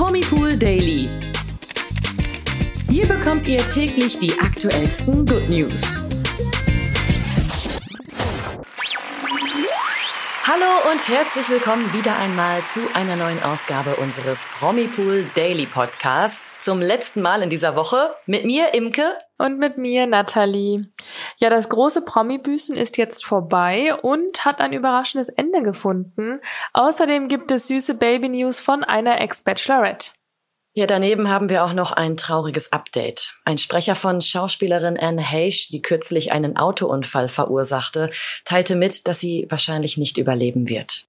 Promipool Daily. Hier bekommt ihr täglich die aktuellsten Good News. Hallo und herzlich willkommen wieder einmal zu einer neuen Ausgabe unseres Promipool Daily Podcasts. Zum letzten Mal in dieser Woche mit mir, Imke. Und mit mir, Nathalie. Ja, das große Promi-Büßen ist jetzt vorbei und hat ein überraschendes Ende gefunden. Außerdem gibt es süße Baby-News von einer Ex-Bachelorette. Ja, daneben haben wir auch noch ein trauriges Update. Ein Sprecher von Schauspielerin Anne Heche, die kürzlich einen Autounfall verursachte, teilte mit, dass sie wahrscheinlich nicht überleben wird.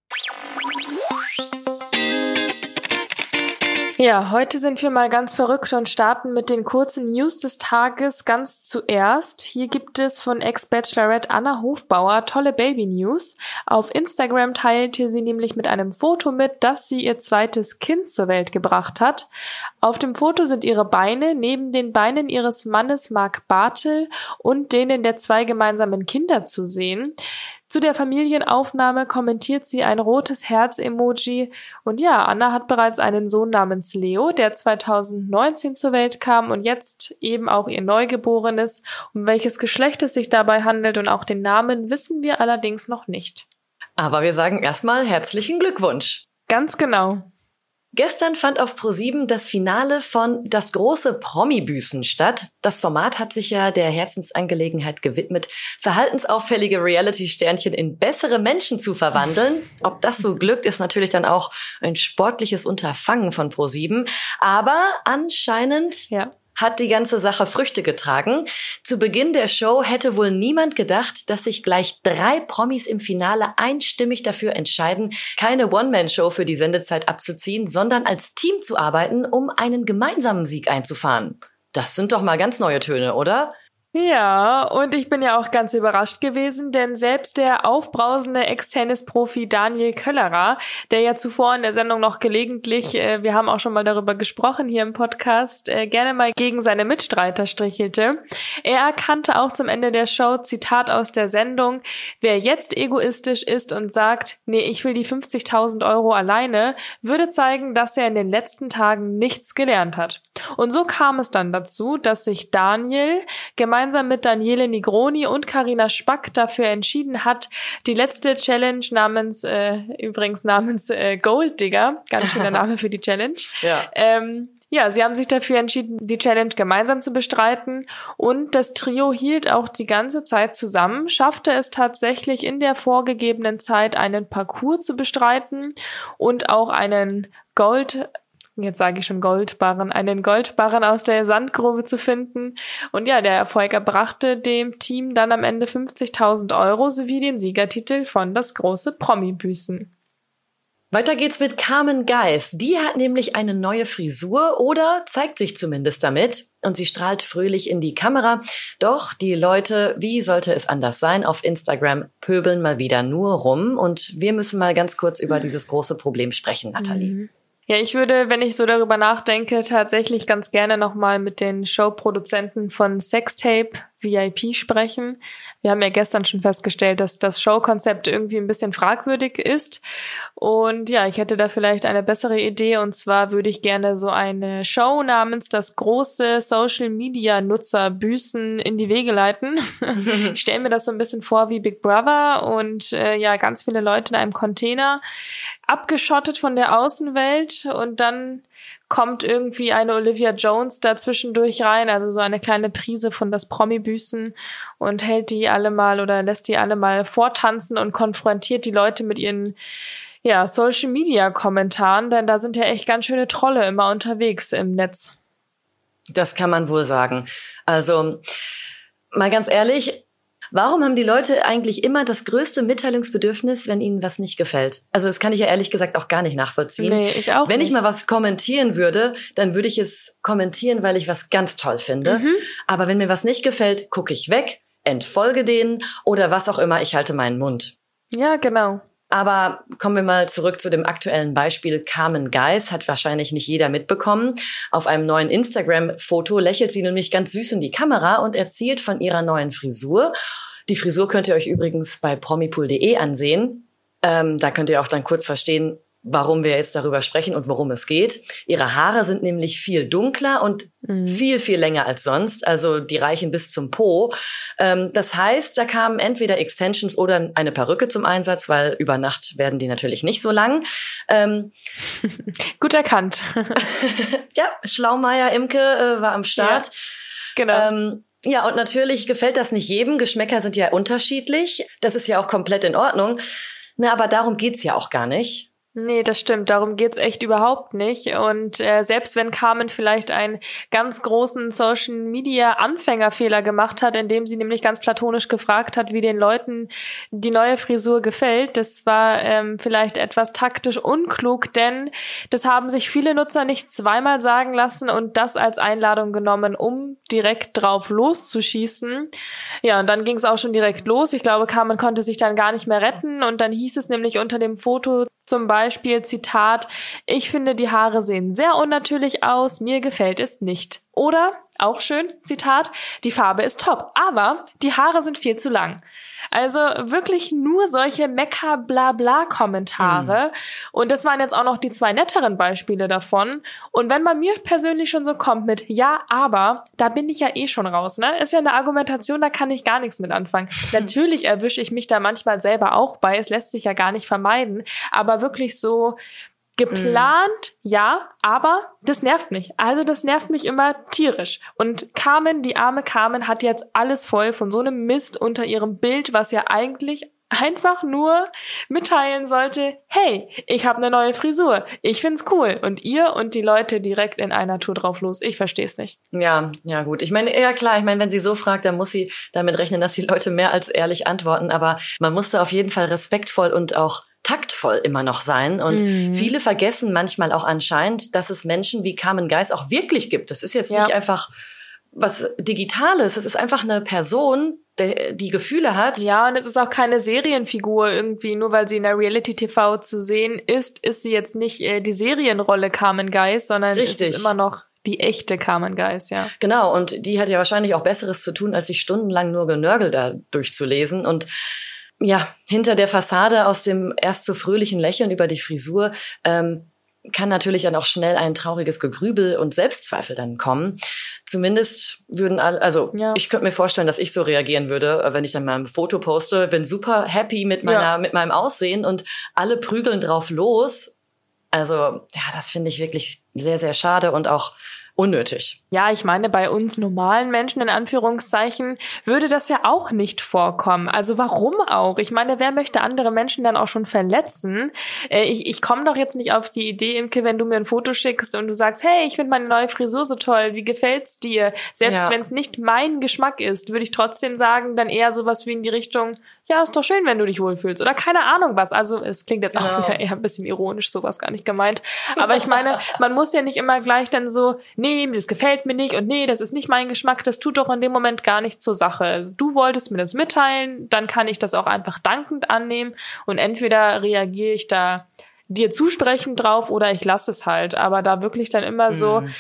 Ja, heute sind wir mal ganz verrückt und starten mit den kurzen News des Tages ganz zuerst. Hier gibt es von Ex-Bachelorette Anna Hofbauer tolle Baby-News. Auf Instagram teilte sie nämlich mit einem Foto mit, dass sie ihr zweites Kind zur Welt gebracht hat. Auf dem Foto sind ihre Beine neben den Beinen ihres Mannes Mark Bartel und denen der zwei gemeinsamen Kinder zu sehen. Zu der Familienaufnahme kommentiert sie ein rotes Herz-Emoji. Und ja, Anna hat bereits einen Sohn namens Leo, der 2019 zur Welt kam und jetzt eben auch ihr Neugeborenes. Um welches Geschlecht es sich dabei handelt und auch den Namen wissen wir allerdings noch nicht. Aber wir sagen erstmal herzlichen Glückwunsch. Ganz genau. Gestern fand auf ProSieben das Finale von Das große Promi-Büßen statt. Das Format hat sich ja der Herzensangelegenheit gewidmet, verhaltensauffällige Reality-Sternchen in bessere Menschen zu verwandeln. Ob das so glückt, ist natürlich dann auch ein sportliches Unterfangen von ProSieben. Aber anscheinend ja hat die ganze Sache Früchte getragen. Zu Beginn der Show hätte wohl niemand gedacht, dass sich gleich drei Promis im Finale einstimmig dafür entscheiden, keine One-Man-Show für die Sendezeit abzuziehen, sondern als Team zu arbeiten, um einen gemeinsamen Sieg einzufahren. Das sind doch mal ganz neue Töne, oder? Ja, und ich bin ja auch ganz überrascht gewesen, denn selbst der aufbrausende Ex-Tennis-Profi Daniel Köllerer, der ja zuvor in der Sendung noch gelegentlich, äh, wir haben auch schon mal darüber gesprochen hier im Podcast, äh, gerne mal gegen seine Mitstreiter strichelte, er erkannte auch zum Ende der Show, Zitat aus der Sendung, wer jetzt egoistisch ist und sagt, nee, ich will die 50.000 Euro alleine, würde zeigen, dass er in den letzten Tagen nichts gelernt hat. Und so kam es dann dazu, dass sich Daniel gemeinsam gemeinsam mit Daniele Nigroni und Karina Spack dafür entschieden hat, die letzte Challenge namens, äh, übrigens namens äh, Gold Digger, ganz schöner Name für die Challenge, ja. Ähm, ja, sie haben sich dafür entschieden, die Challenge gemeinsam zu bestreiten. Und das Trio hielt auch die ganze Zeit zusammen, schaffte es tatsächlich in der vorgegebenen Zeit einen Parcours zu bestreiten und auch einen Gold jetzt sage ich schon Goldbarren, einen Goldbarren aus der Sandgrube zu finden. Und ja, der Erfolg erbrachte dem Team dann am Ende 50.000 Euro sowie den Siegertitel von das große Promi-Büßen. Weiter geht's mit Carmen Geis. Die hat nämlich eine neue Frisur oder zeigt sich zumindest damit und sie strahlt fröhlich in die Kamera. Doch die Leute, wie sollte es anders sein, auf Instagram pöbeln mal wieder nur rum und wir müssen mal ganz kurz über dieses große Problem sprechen, Nathalie. Mhm. Ja, ich würde, wenn ich so darüber nachdenke, tatsächlich ganz gerne nochmal mit den Showproduzenten von Sextape VIP sprechen. Wir haben ja gestern schon festgestellt, dass das Showkonzept irgendwie ein bisschen fragwürdig ist. Und ja, ich hätte da vielleicht eine bessere Idee. Und zwar würde ich gerne so eine Show namens das große Social Media Nutzer Büßen in die Wege leiten. ich stelle mir das so ein bisschen vor wie Big Brother und äh, ja, ganz viele Leute in einem Container, abgeschottet von der Außenwelt und dann kommt irgendwie eine Olivia Jones dazwischendurch rein, also so eine kleine Prise von das Promi-Büßen und hält die alle mal oder lässt die alle mal vortanzen und konfrontiert die Leute mit ihren ja, Social Media Kommentaren, denn da sind ja echt ganz schöne Trolle immer unterwegs im Netz. Das kann man wohl sagen. Also, mal ganz ehrlich, Warum haben die Leute eigentlich immer das größte Mitteilungsbedürfnis, wenn ihnen was nicht gefällt? Also das kann ich ja ehrlich gesagt auch gar nicht nachvollziehen. Nee, ich auch wenn nicht. ich mal was kommentieren würde, dann würde ich es kommentieren, weil ich was ganz toll finde. Mhm. Aber wenn mir was nicht gefällt, gucke ich weg, entfolge denen oder was auch immer, ich halte meinen Mund. Ja, genau. Aber kommen wir mal zurück zu dem aktuellen Beispiel. Carmen Geis hat wahrscheinlich nicht jeder mitbekommen. Auf einem neuen Instagram-Foto lächelt sie nämlich ganz süß in die Kamera und erzählt von ihrer neuen Frisur. Die Frisur könnt ihr euch übrigens bei promipool.de ansehen. Ähm, da könnt ihr auch dann kurz verstehen, warum wir jetzt darüber sprechen und worum es geht. Ihre Haare sind nämlich viel dunkler und mhm. viel, viel länger als sonst. Also die reichen bis zum Po. Ähm, das heißt, da kamen entweder Extensions oder eine Perücke zum Einsatz, weil über Nacht werden die natürlich nicht so lang. Ähm, Gut erkannt. ja, Schlaumeier Imke äh, war am Start. Ja, genau. Ähm, ja, und natürlich gefällt das nicht jedem. Geschmäcker sind ja unterschiedlich. Das ist ja auch komplett in Ordnung. Na, aber darum geht's ja auch gar nicht. Nee, das stimmt. Darum geht's echt überhaupt nicht. Und äh, selbst wenn Carmen vielleicht einen ganz großen Social Media Anfängerfehler gemacht hat, indem sie nämlich ganz platonisch gefragt hat, wie den Leuten die neue Frisur gefällt, das war ähm, vielleicht etwas taktisch unklug, denn das haben sich viele Nutzer nicht zweimal sagen lassen und das als Einladung genommen, um direkt drauf loszuschießen. Ja, und dann ging's auch schon direkt los. Ich glaube, Carmen konnte sich dann gar nicht mehr retten und dann hieß es nämlich unter dem Foto zum Beispiel, Zitat, ich finde, die Haare sehen sehr unnatürlich aus, mir gefällt es nicht. Oder, auch schön, Zitat, die Farbe ist top, aber die Haare sind viel zu lang. Also wirklich nur solche Mecker-Blabla-Kommentare. Mhm. Und das waren jetzt auch noch die zwei netteren Beispiele davon. Und wenn man mir persönlich schon so kommt mit Ja, aber, da bin ich ja eh schon raus, ne? Ist ja eine Argumentation, da kann ich gar nichts mit anfangen. Natürlich erwische ich mich da manchmal selber auch bei. Es lässt sich ja gar nicht vermeiden. Aber wirklich so, Geplant, mm. ja, aber das nervt mich. Also das nervt mich immer tierisch. Und Carmen, die arme Carmen, hat jetzt alles voll von so einem Mist unter ihrem Bild, was ja eigentlich einfach nur mitteilen sollte, hey, ich habe eine neue Frisur, ich find's cool. Und ihr und die Leute direkt in einer Tour drauf los. Ich versteh's nicht. Ja, ja gut. Ich meine, ja klar, ich meine, wenn sie so fragt, dann muss sie damit rechnen, dass die Leute mehr als ehrlich antworten. Aber man muss da auf jeden Fall respektvoll und auch taktvoll immer noch sein. Und mhm. viele vergessen manchmal auch anscheinend, dass es Menschen wie Carmen Geis auch wirklich gibt. Das ist jetzt ja. nicht einfach was Digitales. Es ist einfach eine Person, die, die Gefühle hat. Ja, und es ist auch keine Serienfigur irgendwie. Nur weil sie in der Reality-TV zu sehen ist, ist sie jetzt nicht äh, die Serienrolle Carmen Geis, sondern Richtig. ist immer noch die echte Carmen Geis, ja. Genau, und die hat ja wahrscheinlich auch Besseres zu tun, als sich stundenlang nur Genörgel da durchzulesen. Und ja, hinter der Fassade aus dem erst so fröhlichen Lächeln über die Frisur ähm, kann natürlich dann auch schnell ein trauriges Gegrübel und Selbstzweifel dann kommen. Zumindest würden alle, also ja. ich könnte mir vorstellen, dass ich so reagieren würde, wenn ich dann mal ein Foto poste, bin super happy mit meiner, ja. mit meinem Aussehen und alle prügeln drauf los. Also, ja, das finde ich wirklich sehr, sehr schade und auch unnötig. Ja, ich meine, bei uns normalen Menschen in Anführungszeichen würde das ja auch nicht vorkommen. Also warum auch? Ich meine, wer möchte andere Menschen dann auch schon verletzen? Äh, ich ich komme doch jetzt nicht auf die Idee, Imke, wenn du mir ein Foto schickst und du sagst, hey, ich finde meine neue Frisur so toll, wie gefällt's dir? Selbst ja. wenn es nicht mein Geschmack ist, würde ich trotzdem sagen, dann eher sowas wie in die Richtung, ja, ist doch schön, wenn du dich wohlfühlst. Oder keine Ahnung was. Also es klingt jetzt auch genau. wieder eher ein bisschen ironisch, sowas gar nicht gemeint. Aber ich meine, man muss ja nicht immer gleich dann so, nee, das gefällt mir nicht und nee, das ist nicht mein Geschmack. Das tut doch in dem Moment gar nichts zur Sache. Du wolltest mir das mitteilen, dann kann ich das auch einfach dankend annehmen und entweder reagiere ich da dir zusprechend drauf oder ich lasse es halt. Aber da wirklich dann immer so, mhm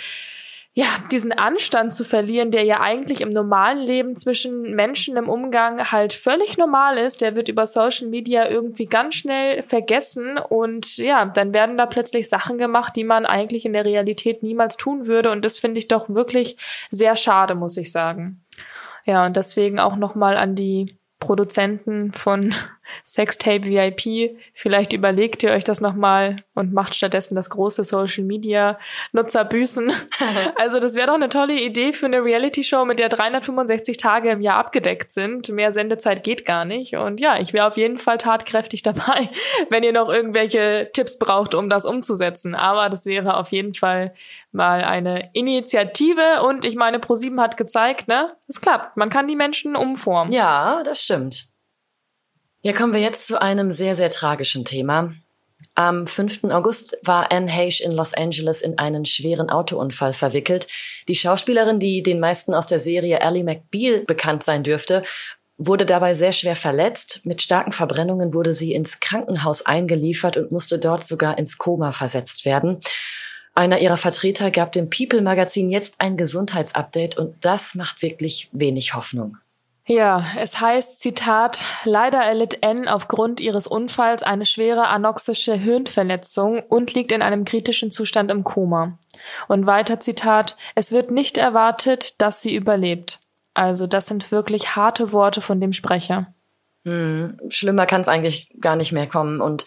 ja, diesen Anstand zu verlieren, der ja eigentlich im normalen Leben zwischen Menschen im Umgang halt völlig normal ist, der wird über Social Media irgendwie ganz schnell vergessen und ja, dann werden da plötzlich Sachen gemacht, die man eigentlich in der Realität niemals tun würde und das finde ich doch wirklich sehr schade, muss ich sagen. Ja, und deswegen auch nochmal an die Produzenten von Sextape VIP. Vielleicht überlegt ihr euch das nochmal und macht stattdessen das große Social Media Nutzer büßen. also das wäre doch eine tolle Idee für eine Reality Show, mit der 365 Tage im Jahr abgedeckt sind. Mehr Sendezeit geht gar nicht. Und ja, ich wäre auf jeden Fall tatkräftig dabei, wenn ihr noch irgendwelche Tipps braucht, um das umzusetzen. Aber das wäre auf jeden Fall mal eine Initiative und ich meine, ProSieben hat gezeigt, ne? Es klappt. Man kann die Menschen umformen. Ja, das stimmt. Ja, kommen wir jetzt zu einem sehr, sehr tragischen Thema. Am 5. August war Anne Heche in Los Angeles in einen schweren Autounfall verwickelt. Die Schauspielerin, die den meisten aus der Serie Ally McBeal bekannt sein dürfte, wurde dabei sehr schwer verletzt. Mit starken Verbrennungen wurde sie ins Krankenhaus eingeliefert und musste dort sogar ins Koma versetzt werden. Einer ihrer Vertreter gab dem People Magazin jetzt ein Gesundheitsupdate und das macht wirklich wenig Hoffnung. Ja, es heißt, Zitat, leider erlitt N aufgrund ihres Unfalls eine schwere anoxische Hirnverletzung und liegt in einem kritischen Zustand im Koma. Und weiter Zitat, es wird nicht erwartet, dass sie überlebt. Also das sind wirklich harte Worte von dem Sprecher. Hm, schlimmer kann es eigentlich gar nicht mehr kommen. Und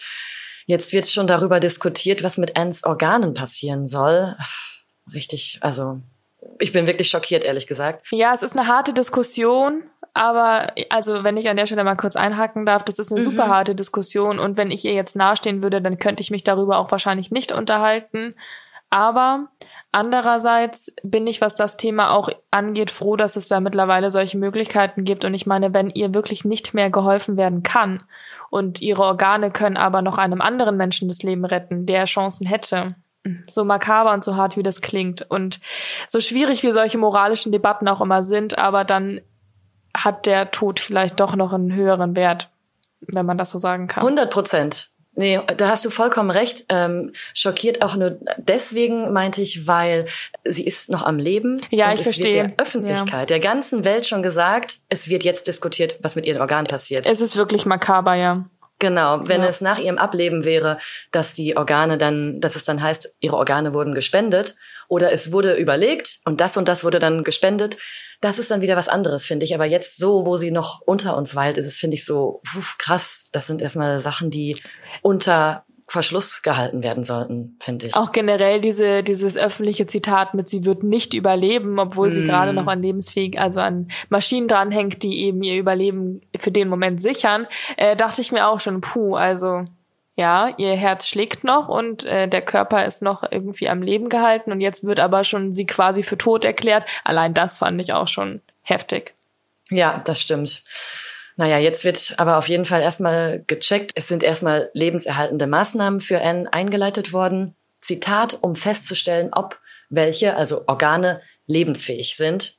jetzt wird schon darüber diskutiert, was mit Anns Organen passieren soll. Richtig, also ich bin wirklich schockiert, ehrlich gesagt. Ja, es ist eine harte Diskussion. Aber also, wenn ich an der Stelle mal kurz einhaken darf, das ist eine mhm. super harte Diskussion und wenn ich ihr jetzt nahestehen würde, dann könnte ich mich darüber auch wahrscheinlich nicht unterhalten. Aber andererseits bin ich, was das Thema auch angeht, froh, dass es da mittlerweile solche Möglichkeiten gibt. Und ich meine, wenn ihr wirklich nicht mehr geholfen werden kann und ihre Organe können aber noch einem anderen Menschen das Leben retten, der Chancen hätte, so makaber und so hart, wie das klingt. Und so schwierig wie solche moralischen Debatten auch immer sind, aber dann hat der Tod vielleicht doch noch einen höheren Wert, wenn man das so sagen kann. 100 Prozent. Nee, da hast du vollkommen recht. Ähm, schockiert auch nur deswegen, meinte ich, weil sie ist noch am Leben. Ja, und ich es verstehe. Wird der Öffentlichkeit, ja. der ganzen Welt schon gesagt, es wird jetzt diskutiert, was mit ihren Organen passiert. Es ist wirklich makaber, ja. Genau, wenn ja. es nach ihrem Ableben wäre, dass die Organe dann, dass es dann heißt, ihre Organe wurden gespendet oder es wurde überlegt und das und das wurde dann gespendet, das ist dann wieder was anderes, finde ich. Aber jetzt so, wo sie noch unter uns weilt, ist es, finde ich, so pf, krass. Das sind erstmal Sachen, die unter Verschluss gehalten werden sollten, finde ich. Auch generell diese, dieses öffentliche Zitat mit, sie wird nicht überleben, obwohl mm. sie gerade noch an lebensfähig, also an Maschinen dranhängt, die eben ihr Überleben für den Moment sichern, äh, dachte ich mir auch schon, puh, also ja, ihr Herz schlägt noch und äh, der Körper ist noch irgendwie am Leben gehalten und jetzt wird aber schon sie quasi für tot erklärt. Allein das fand ich auch schon heftig. Ja, das stimmt. Naja, jetzt wird aber auf jeden Fall erstmal gecheckt. Es sind erstmal lebenserhaltende Maßnahmen für Anne eingeleitet worden. Zitat, um festzustellen, ob welche, also Organe, lebensfähig sind.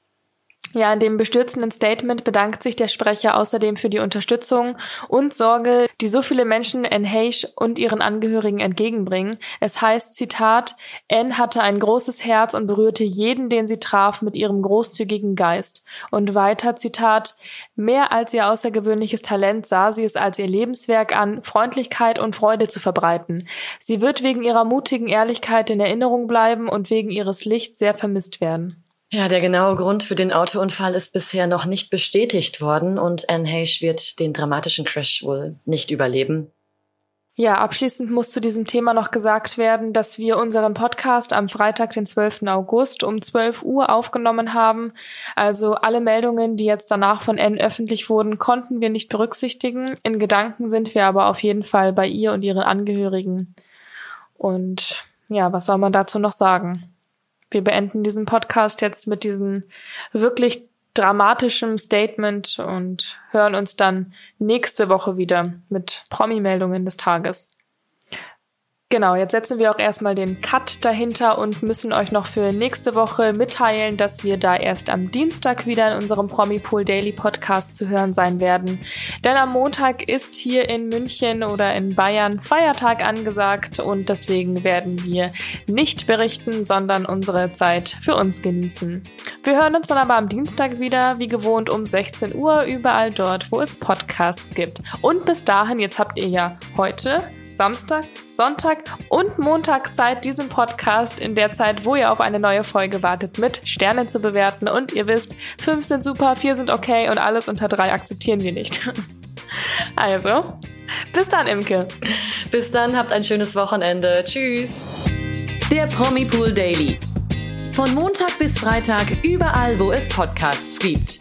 Ja, in dem bestürzenden Statement bedankt sich der Sprecher außerdem für die Unterstützung und Sorge, die so viele Menschen Enhage und ihren Angehörigen entgegenbringen. Es heißt, Zitat, Anne hatte ein großes Herz und berührte jeden, den sie traf, mit ihrem großzügigen Geist. Und weiter, Zitat, mehr als ihr außergewöhnliches Talent sah sie es als ihr Lebenswerk an, Freundlichkeit und Freude zu verbreiten. Sie wird wegen ihrer mutigen Ehrlichkeit in Erinnerung bleiben und wegen ihres Lichts sehr vermisst werden. Ja, der genaue Grund für den Autounfall ist bisher noch nicht bestätigt worden und Anne Heche wird den dramatischen Crash wohl nicht überleben. Ja, abschließend muss zu diesem Thema noch gesagt werden, dass wir unseren Podcast am Freitag, den 12. August um 12 Uhr aufgenommen haben. Also alle Meldungen, die jetzt danach von N öffentlich wurden, konnten wir nicht berücksichtigen. In Gedanken sind wir aber auf jeden Fall bei ihr und ihren Angehörigen. Und ja, was soll man dazu noch sagen? Wir beenden diesen Podcast jetzt mit diesem wirklich dramatischen Statement und hören uns dann nächste Woche wieder mit Promi-Meldungen des Tages. Genau, jetzt setzen wir auch erstmal den Cut dahinter und müssen euch noch für nächste Woche mitteilen, dass wir da erst am Dienstag wieder in unserem Promipool Daily Podcast zu hören sein werden. Denn am Montag ist hier in München oder in Bayern Feiertag angesagt und deswegen werden wir nicht berichten, sondern unsere Zeit für uns genießen. Wir hören uns dann aber am Dienstag wieder, wie gewohnt um 16 Uhr, überall dort, wo es Podcasts gibt. Und bis dahin, jetzt habt ihr ja heute Samstag, Sonntag und Montag Zeit, diesen Podcast in der Zeit, wo ihr auf eine neue Folge wartet, mit Sternen zu bewerten. Und ihr wisst, fünf sind super, vier sind okay und alles unter drei akzeptieren wir nicht. Also, bis dann, Imke. Bis dann, habt ein schönes Wochenende. Tschüss. Der Promipool Daily. Von Montag bis Freitag überall, wo es Podcasts gibt.